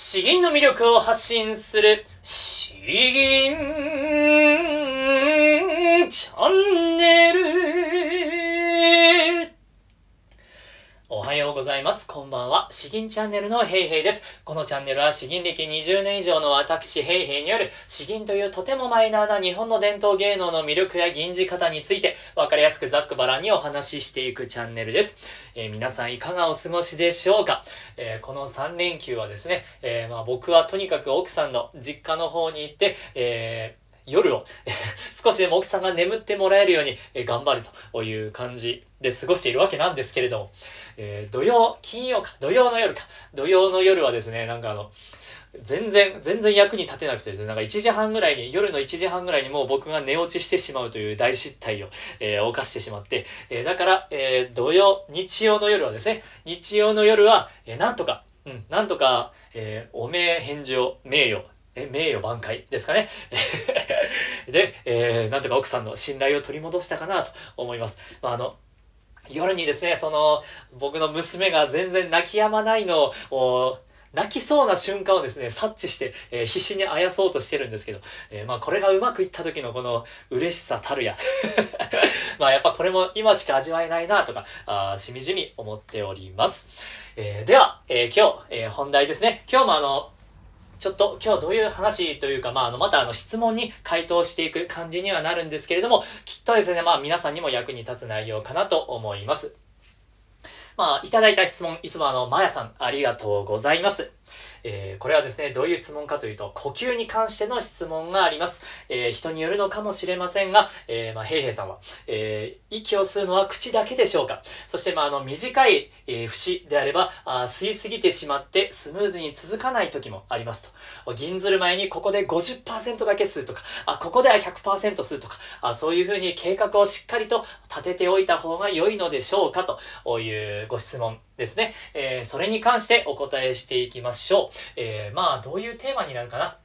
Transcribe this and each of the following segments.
詩吟の魅力を発信する、詩吟チャンネル。おはようございます。こんばんは。詩吟チャンネルのヘイヘイです。このチャンネルは詩吟歴20年以上の私ヘイヘイによる詩吟というとてもマイナーな日本の伝統芸能の魅力や吟じ方について分かりやすくざっくばらんにお話ししていくチャンネルです。えー、皆さんいかがお過ごしでしょうか、えー、この3連休はですね、えー、まあ僕はとにかく奥さんの実家の方に行って、えー夜を 少しでも奥さんが眠ってもらえるように頑張るという感じで過ごしているわけなんですけれども、えー、土曜、金曜か、土曜の夜か、土曜の夜はですね、なんかあの、全然、全然役に立てなくてですね、なんか1時半ぐらいに、夜の1時半ぐらいにもう僕が寝落ちしてしまうという大失態を、えー、犯してしまって、えー、だから、えー、土曜、日曜の夜はですね、日曜の夜は、えー、なんとか、うん、なんとか、えー、お名返上、名誉、え、名誉挽回ですかね。で、えー、なんとか奥さんの信頼を取り戻したかなと思います。まあ、あの、夜にですね、その、僕の娘が全然泣き止まないのを、泣きそうな瞬間をですね、察知して、えー、必死にあやそうとしてるんですけど、えー、まあこれがうまくいった時のこの嬉しさたるや。まあやっぱこれも今しか味わえないなとか、あしみじみ思っております。えー、では、え今日、え本題ですね。今日もあの、ちょっと今日どういう話というか、まあ、あの、またあの質問に回答していく感じにはなるんですけれども、きっとですね、まあ皆さんにも役に立つ内容かなと思います。まあ、いただいた質問、いつもあの、まやさん、ありがとうございます。えー、これはですね、どういう質問かというと、呼吸に関しての質問があります。えー、人によるのかもしれませんが、えー、まあ、へいへいさんは、えー、息を吸うのは口だけでしょうかそして、まあ、あの、短い、えー、節であればあ、吸いすぎてしまってスムーズに続かない時もありますと。銀ずる前にここで50%だけ吸うとか、あ、ここでは100%吸うとか、あ、そういうふうに計画をしっかりと立てておいた方が良いのでしょうかというご質問ですね。えー、それに関してお答えしていきましょう。えー、まあ、どういうテーマになるかな？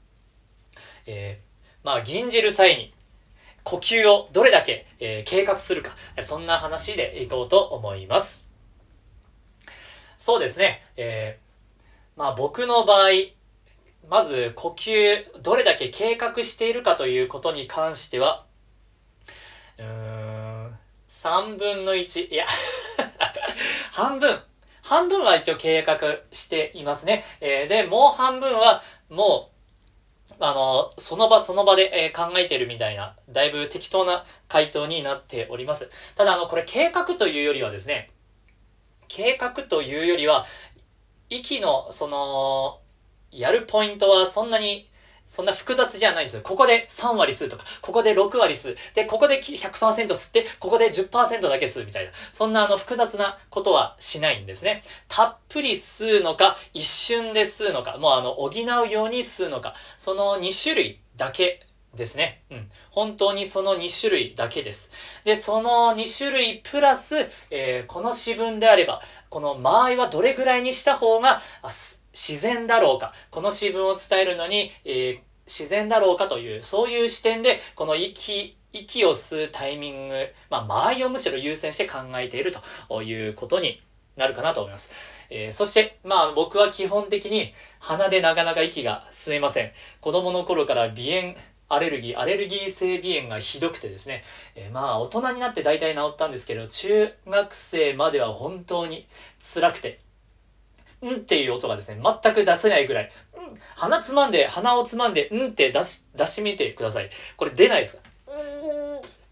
えー、まあ、銀じる際に、呼吸をどれだけ、えー、計画するか、そんな話でいこうと思います。そうですね。えー、まあ僕の場合、まず呼吸、どれだけ計画しているかということに関しては、うーん、3分の1、いや 半分、半分は一応計画していますね。えー、で、もう半分は、もう、あの、その場その場で、えー、考えてるみたいな、だいぶ適当な回答になっております。ただ、あの、これ計画というよりはですね、計画というよりは、息の、その、やるポイントはそんなにそんな複雑じゃないんですよ。ここで3割吸うとか、ここで6割吸う。で、ここで100%吸って、ここで10%だけ吸うみたいな。そんなあの複雑なことはしないんですね。たっぷり吸うのか、一瞬で吸うのか、もうあの、補うように吸うのか、その2種類だけですね。うん。本当にその2種類だけです。で、その2種類プラス、えー、この詩文であれば、この間合いはどれぐらいにした方が、自然だろうか、この詩文を伝えるのに、えー、自然だろうかという、そういう視点で、この息、息を吸うタイミング、まあ、間合いをむしろ優先して考えているということになるかなと思います。えー、そして、まあ僕は基本的に鼻でなかなか息が吸えません。子供の頃から鼻炎、アレルギー、アレルギー性鼻炎がひどくてですね、えー、まあ大人になって大体治ったんですけど、中学生までは本当に辛くて、うんっていう音がですね、全く出せないぐらい、うん、鼻つまんで、鼻をつまんで、うんって出し、出してみてください。これ出ないですか？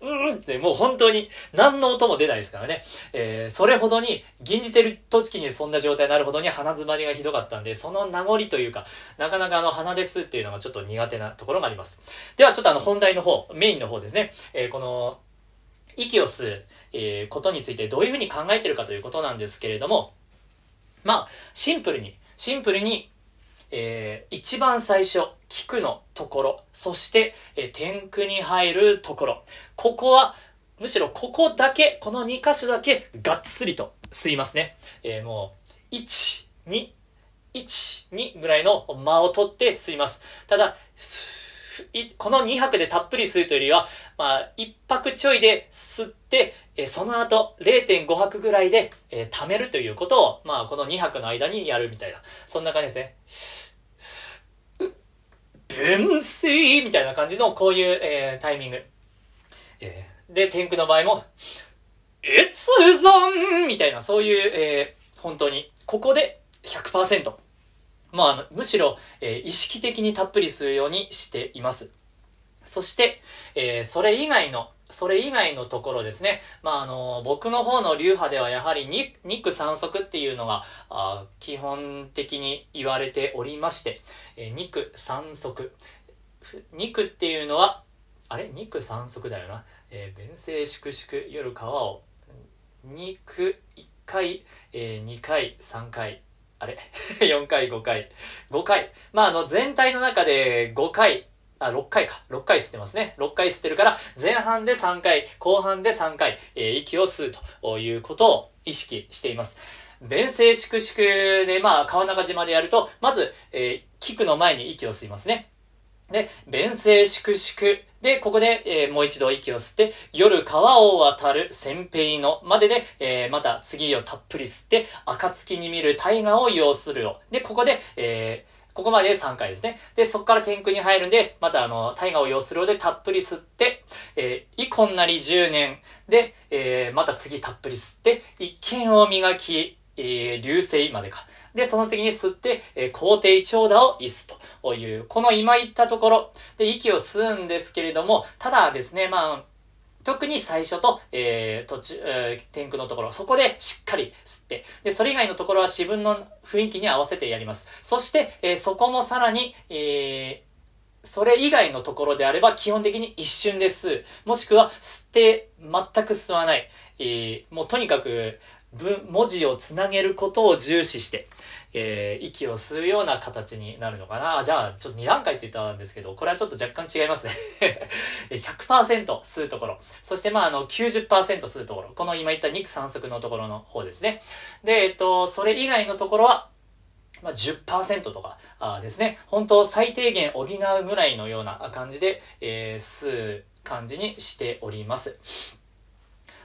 うん、うんってもう本当に何の音も出ないですからね。えー、それほどに、吟じてる時にそんな状態になるほどに鼻詰まりがひどかったんで、その名残というか、なかなかあの鼻ですっていうのがちょっと苦手なところがあります。ではちょっとあの本題の方、メインの方ですね。えー、この、息を吸う、えー、ことについてどういうふうに考えてるかということなんですけれども、まあ、シンプルに、シンプルに、えー、一番最初、聞くのところ、そして、えー、天空に入るところ。ここは、むしろここだけ、この2箇所だけ、がっつりと吸いますね。えー、もう、1、2、1、2ぐらいの間を取って吸います。ただ、この2泊でたっぷり吸うというよりは、まあ、1泊ちょいで吸って、えその後0.5泊ぐらいで、えー、貯めるということを、まあ、この2泊の間にやるみたいな。そんな感じですね。分水みたいな感じのこういう、えー、タイミング。えー、で、天空の場合も、越存みたいな、そういう、えー、本当に、ここで100%。まあ、むしろ、えー、意識的にたっぷりするようにしています。そして、えー、それ以外の、それ以外のところですね。まあ、あの、僕の方の流派ではやはり肉三足っていうのが、あ基本的に言われておりまして、えー、肉三足。肉っていうのは、あれ？肉三足だよな。えー、弁声粛々夜川を、肉1回、えー、2回、3回、あれ ?4 回、5回。5回。まあ、あの、全体の中で5回、あ、6回か。6回吸ってますね。6回吸ってるから、前半で3回、後半で3回、えー、息を吸うということを意識しています。弁声粛々で、まあ、川中島でやると、まず、えー、キクの前に息を吸いますね。で、弁声粛々。で、ここで、えー、もう一度息を吸って、夜川を渡る先兵のまでで、えー、また次をたっぷり吸って、暁に見る大河を要するよ。で、ここで、えー、ここまで3回ですね。で、そこから天空に入るんで、またあの、大河を要するのでたっぷり吸って、えー、イコンなり10年で、えー、また次たっぷり吸って、一見を磨き、えー、流星までか。で、その次に吸って、えー、皇帝長打を逸すという、この今言ったところで息を吸うんですけれども、ただですね、まあ、特に最初と、えー、途中、えー、天空のところ、そこでしっかり吸って、で、それ以外のところは自分の雰囲気に合わせてやります。そして、えー、そこもさらに、えー、それ以外のところであれば基本的に一瞬で吸う。もしくは吸って全く吸わない。えー、もうとにかく文、文字をつなげることを重視して、えー、息を吸うような形になるのかな。じゃあ、ちょっと2段階って言ったんですけど、これはちょっと若干違いますね 100%吸うところ。そして、まあ、あの、90%吸うところ。この今言った肉酸足のところの方ですね。で、えっと、それ以外のところは、まあ、10%とかあですね。本当最低限補うぐらいのような感じで、えー、吸う感じにしております。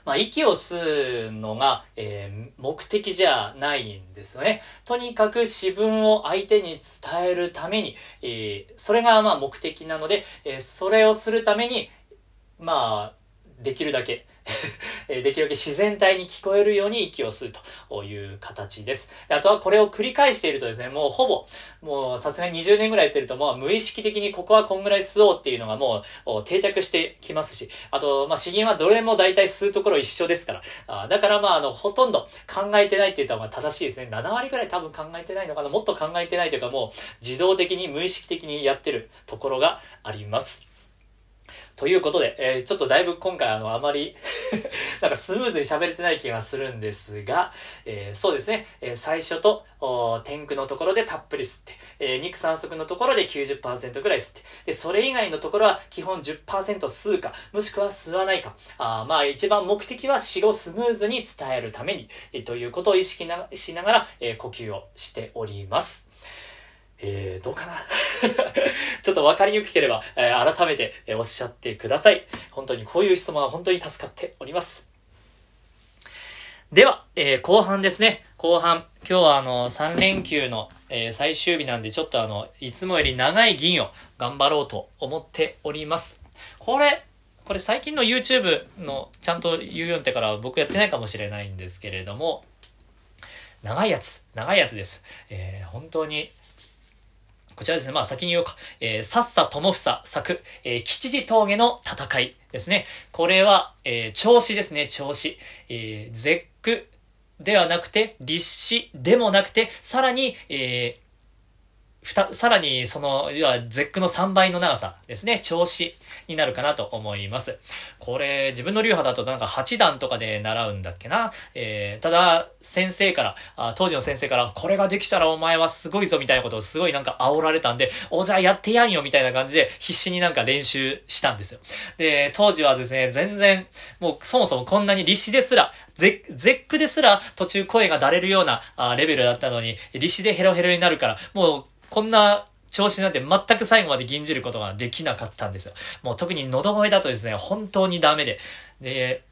まあ、息を吸うのが、えー、目的じゃないんですよね。とにかく自分を相手に伝えるために、えー、それがまあ目的なので、えー、それをするために、まあ、できるだけ、できるだけ自然体に聞こえるように息を吸うという形です。あとはこれを繰り返しているとですね、もうほぼ、もうさすがに20年ぐらいやってるともう無意識的にここはこんぐらい吸おうっていうのがもう定着してきますし、あと、まあ、詩吟はどれも大体吸うところ一緒ですから、あだからまあ、あの、ほとんど考えてないって言ったらまあ正しいですね。7割ぐらい多分考えてないのかな。もっと考えてないというかもう自動的に無意識的にやってるところがあります。ということで、えー、ちょっとだいぶ今回あの、あまり なんかスムーズに喋れてない気がするんですが、えー、そうですね、えー、最初と、天空のところでたっぷり吸って、えー、肉酸足のところで90%ぐらい吸って、で、それ以外のところは基本10%吸うか、もしくは吸わないか。あまあ一番目的は死をスムーズに伝えるために、えー、ということを意識しながら、えー、呼吸をしております。えー、どうかな？ちょっと分かりにくければ、えー、改めて、えー、おっしゃってください。本当にこういう質問は本当に助かっております。では、えー、後半ですね。後半。今日はあの、3連休の、えー、最終日なんで、ちょっとあの、いつもより長い銀を頑張ろうと思っております。これ、これ最近の YouTube のちゃんと言うようってから僕やってないかもしれないんですけれども、長いやつ、長いやつです。えー、本当にこちらですね。まあ先に言おうか。えー、さっさともふさ作、えー、吉次峠の戦いですね。これは、えー、調子ですね、調子。えー、絶句ではなくて、立志でもなくて、さらに、えー、ふた、さらにその、要は絶句の3倍の長さですね。調子になるかなと思います。これ、自分の流派だとなんか8段とかで習うんだっけな？えー、ただ、先生からあ、当時の先生から、これができたらお前はすごいぞみたいなことをすごいなんか煽られたんで、お、じゃあやってやんよみたいな感じで必死になんか練習したんですよ。で、当時はですね、全然、もうそもそもこんなに立志ですら、絶句ですら途中声がだれるようなあレベルだったのに、立志でヘロヘロになるから、もうこんな調子なんて全く最後まで吟じることができなかったんですよ。もう特に喉声だとですね、本当にダメで。で、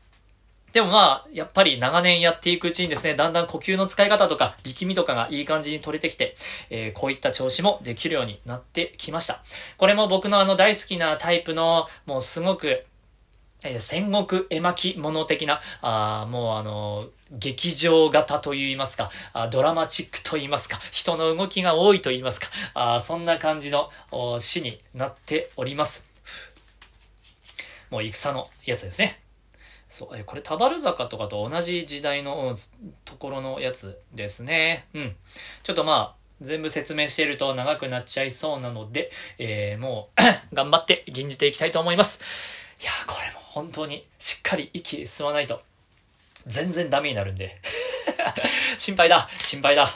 でもまあ、やっぱり長年やっていくうちにですね、だんだん呼吸の使い方とか力みとかがいい感じに取れてきて、えー、こういった調子もできるようになってきました。これも僕のあの大好きなタイプの、もうすごく、えー、戦国絵巻物的な、あもうあの劇場型と言いますか、ドラマチックと言いますか、人の動きが多いと言いますか、そんな感じの詩になっております。もう戦のやつですね。そう、これ、田原坂とかと同じ時代のところのやつですね。うん。ちょっとまあ、全部説明していると長くなっちゃいそうなので、えー、もう 頑張って吟じていきたいと思います。いやこれも本当にしっかり息吸わないと、全然ダメになるんで 心配だ、心配だ。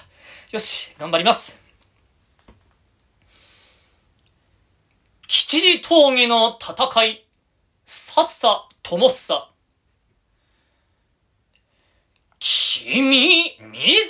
よし、頑張ります。吉次峠の戦い、さっさ、ともっさ。君、水や、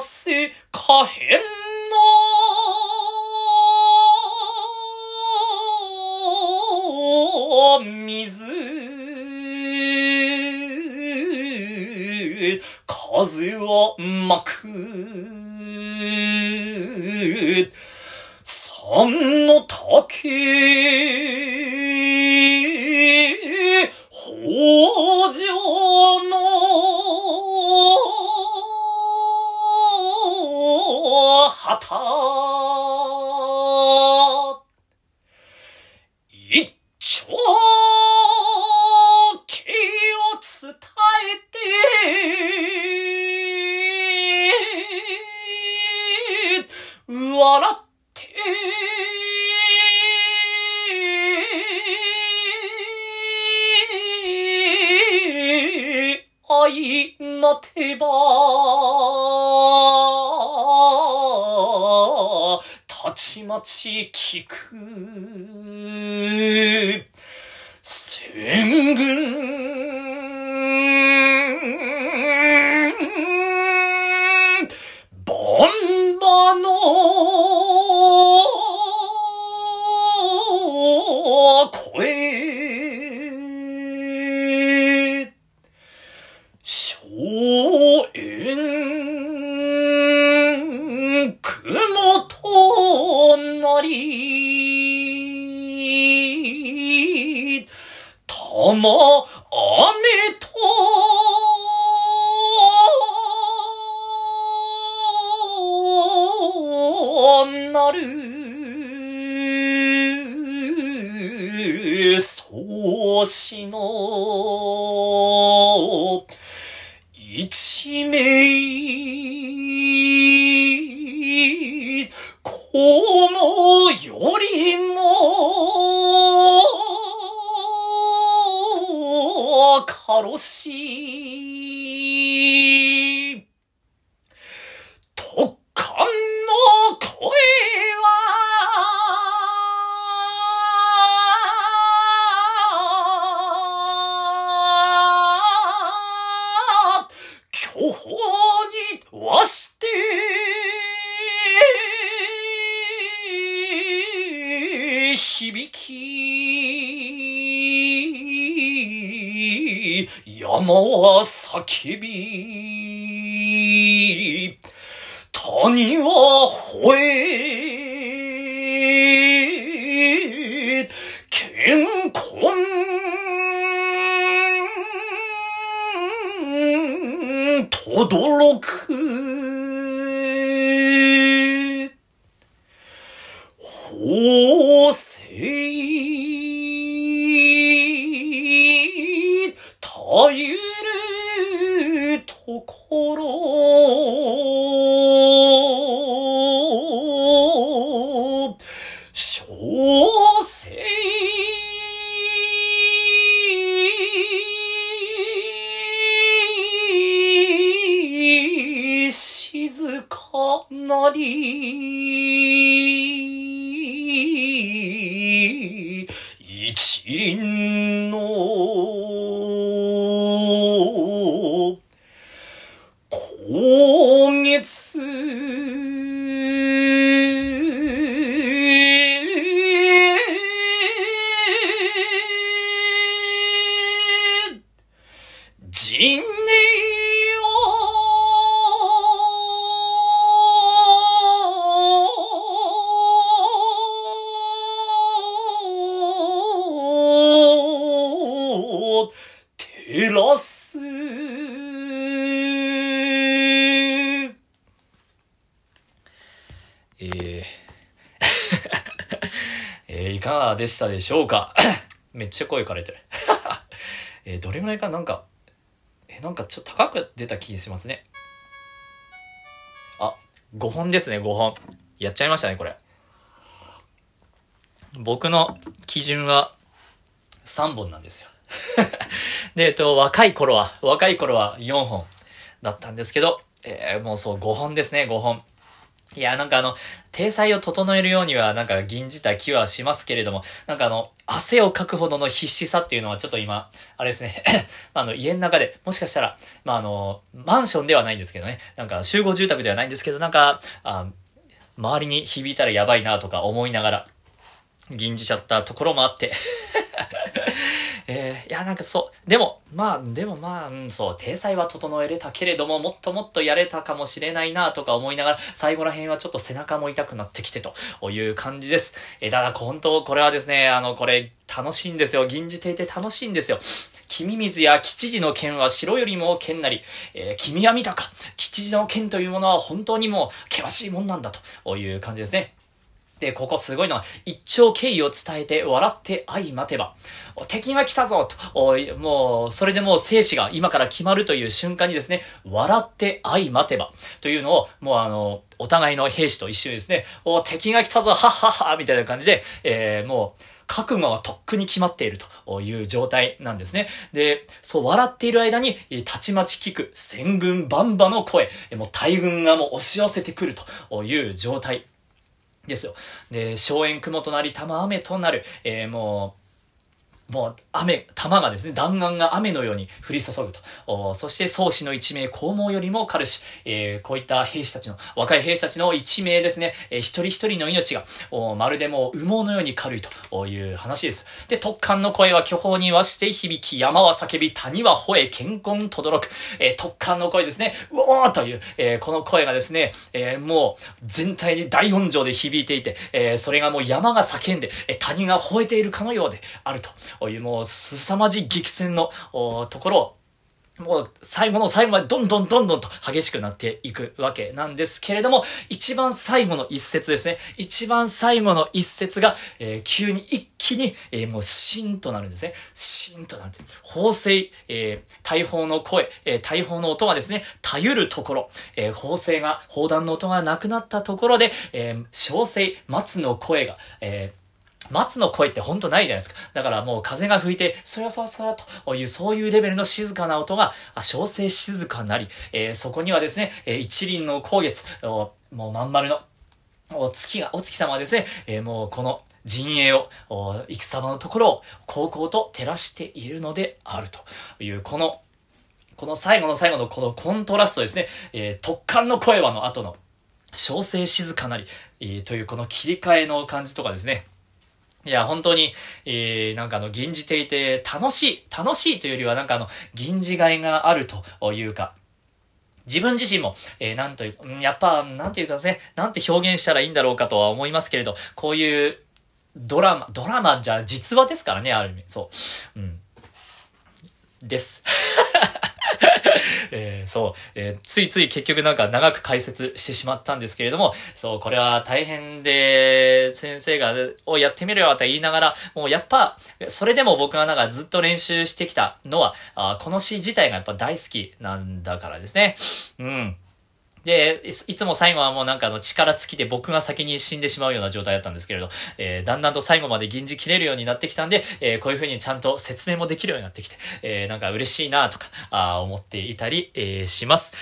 せ可変一丁気を伝えて、笑って愛の手羽ちまち聞く。戦軍創始の。一響き、山は叫び、谷は吠え、たゆでしたでしょうか？めっちゃ声枯れてる。えどれぐらいかなんか、えーなんかちょっと高く出た気がしますね。あ、5本ですね、5本。やっちゃいましたね、これ。僕の基準は3本なんですよ。で、えっと、若い頃は、若い頃は4本だったんですけど、えーもうそう5本ですね、5本。いや、なんかあの、体裁を整えるようには、なんか銀じた気はしますけれども、なんかあの、汗をかくほどの必死さっていうのはちょっと今、あれですね、あの、家の中で、もしかしたら、まああの、マンションではないんですけどね、なんか集合住宅ではないんですけど、なんか、あ周りに響いたらやばいなとか思いながら、銀じちゃったところもあって、えーいや、なんかそう。でも、まあ、でもまあ、うん、そう、体裁は整えれたけれども、もっともっとやれたかもしれないなとか思いながら、最後ら辺はちょっと背中も痛くなってきてという感じです。えー、ただ、本当、これはですね、あの、これ、楽しいんですよ。銀じていて楽しいんですよ。君水や吉次の剣は白よりも剣なり、えー君は見たか吉次の剣というものは本当にもう険しいもんなんだという感じですね。で、ここすごいのは、一丁敬意を伝えて笑って相待てば、敵が来たぞと、もう、それでもう生死が今から決まるという瞬間にですね、笑って相待てば、というのを、もうあの、お互いの兵士と一緒にですね、お敵が来たぞ、はっはっは、みたいな感じで、えー、もう、覚悟はとっくに決まっているという状態なんですね。で、そう、笑っている間に、たちまち聞く戦軍バンバの声、もう大軍がもう押し寄せてくるという状態ですよ。で、荘園雲となり、玉雨となる、えーもう、もう雨、玉がですね、弾丸が雨のように降り注ぐと。そして宗師の一名、黄毛よりも軽し、えーこういった兵士たちの、若い兵士たちの一名ですね、えー一人一人の命が、おまるでもう羽毛のように軽いと。いう話です。で、特艦の声は巨峰にはして響き、山は叫び、谷は吠え、健康とどろく、えー特艦の声ですね、うおーという、えーこの声がですね、えーもう全体に大音情で響いていて、えーそれがもう山が叫んで、えー谷が吠えているかのようであると。いう、もう凄まじい激戦のところを、もう最後の最後までどんどんどんどんと激しくなっていくわけなんですけれども、一番最後の一節ですね。一番最後の一節が、えー急に一気に、えーもうシーンとなるんですね。シーンとなる。砲声、えー大砲の声、えー大砲の音がですね、たゆるところ、えー砲声が、砲弾の音がなくなったところで、えー小声、松の声が、えー松の声ってほんとないじゃないですか。だからもう風が吹いて、そよそよそよという、そういうレベルの静かな音が、あ小声静かなり、えーそこにはですね、えー一輪の光月、もうまん丸の、お月が、お月様はですね、えーもうこの陣営を、お戦様のところを、こうこうと照らしているのであるという、この、この最後の最後のこのコントラストですね、えー特艦の声はの後の、小声静かなり、えーというこの切り替えの感じとかですね、いや、本当に、えー、なんかあの、銀じていて楽しい、楽しいというよりはなんかあの、銀じがいがあるというか、自分自身も、えー、なんという、うんやっぱ、なんていうかですね、なんて表現したらいいんだろうかとは思いますけれど、こういう、ドラマ、ドラマじゃ実話ですからね、ある意味。そう。うん。です。えー、そう、えー、ついつい結局なんか長く解説してしまったんですけれども、そう、これは大変で、先生が、をやってみるよと言いながら、もうやっぱ、それでも僕がなんかずっと練習してきたのは、あこの詩自体がやっぱ大好きなんだからですね。うん。で、いつも最後はもうなんかあの力尽きて僕が先に死んでしまうような状態だったんですけれど、えー、だんだんと最後まで銀じ切れるようになってきたんで、えー、こういう風にちゃんと説明もできるようになってきて、えー、なんか嬉しいなとか、あ思っていたり、えー、します。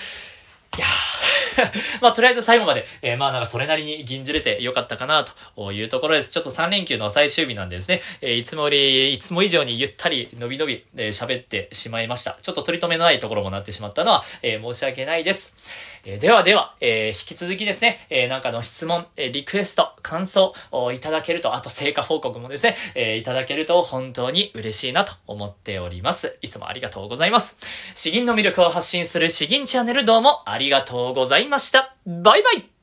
いやー まあ、とりあえず最後まで、えー、まあなんかそれなりに銀じれてよかったかなというところです。ちょっと3連休の最終日なんですね。えー、いつもより、いつも以上にゆったり、のびのび、えー、喋ってしまいました。ちょっと取り留めのないところもなってしまったのは、えー、申し訳ないです。えー、ではでは、えー、引き続きですね、えー、なんかの質問、え、リクエスト、感想をいただけると、あと成果報告もですね、え、いただけると本当に嬉しいなと思っております。いつもありがとうございます。詩吟の魅力を発信する詩吟チャンネルどうもありがとうございました。バイバイ